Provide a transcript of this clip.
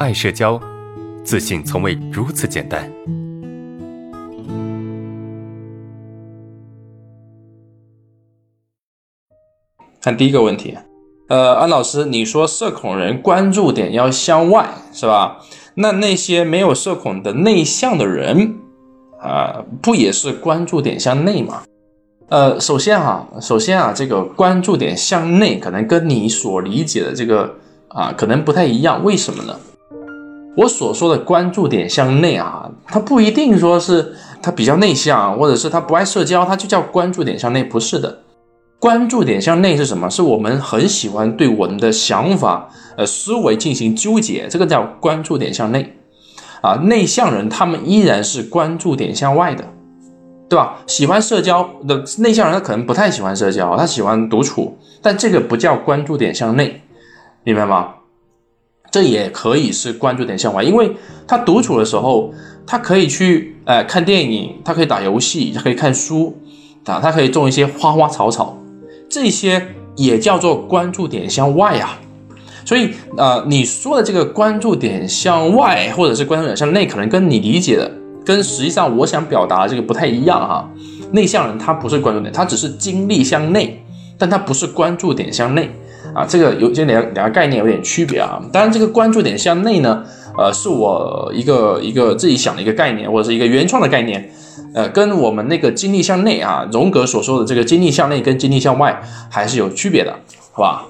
爱社交，自信从未如此简单。看第一个问题，呃，安老师，你说社恐人关注点要向外是吧？那那些没有社恐的内向的人啊，不也是关注点向内吗？呃，首先哈，首先啊，这个关注点向内可能跟你所理解的这个啊，可能不太一样。为什么呢？我所说的关注点向内啊，他不一定说是他比较内向，或者是他不爱社交，他就叫关注点向内，不是的。关注点向内是什么？是我们很喜欢对我们的想法、呃思维进行纠结，这个叫关注点向内。啊，内向人他们依然是关注点向外的，对吧？喜欢社交的内向人他可能不太喜欢社交，他喜欢独处，但这个不叫关注点向内，明白吗？这也可以是关注点向外，因为他独处的时候，他可以去呃看电影，他可以打游戏，他可以看书，啊，他可以种一些花花草草。这些也叫做关注点向外啊，所以呃，你说的这个关注点向外，或者是关注点向内，可能跟你理解的，跟实际上我想表达的这个不太一样哈。内向人他不是关注点，他只是精力向内，但他不是关注点向内啊。这个有这两两个概念有点区别啊。当然，这个关注点向内呢，呃，是我一个一个自己想的一个概念，或者是一个原创的概念。呃，跟我们那个精力向内啊，荣格所说的这个精力向内跟精力向外还是有区别的，好吧？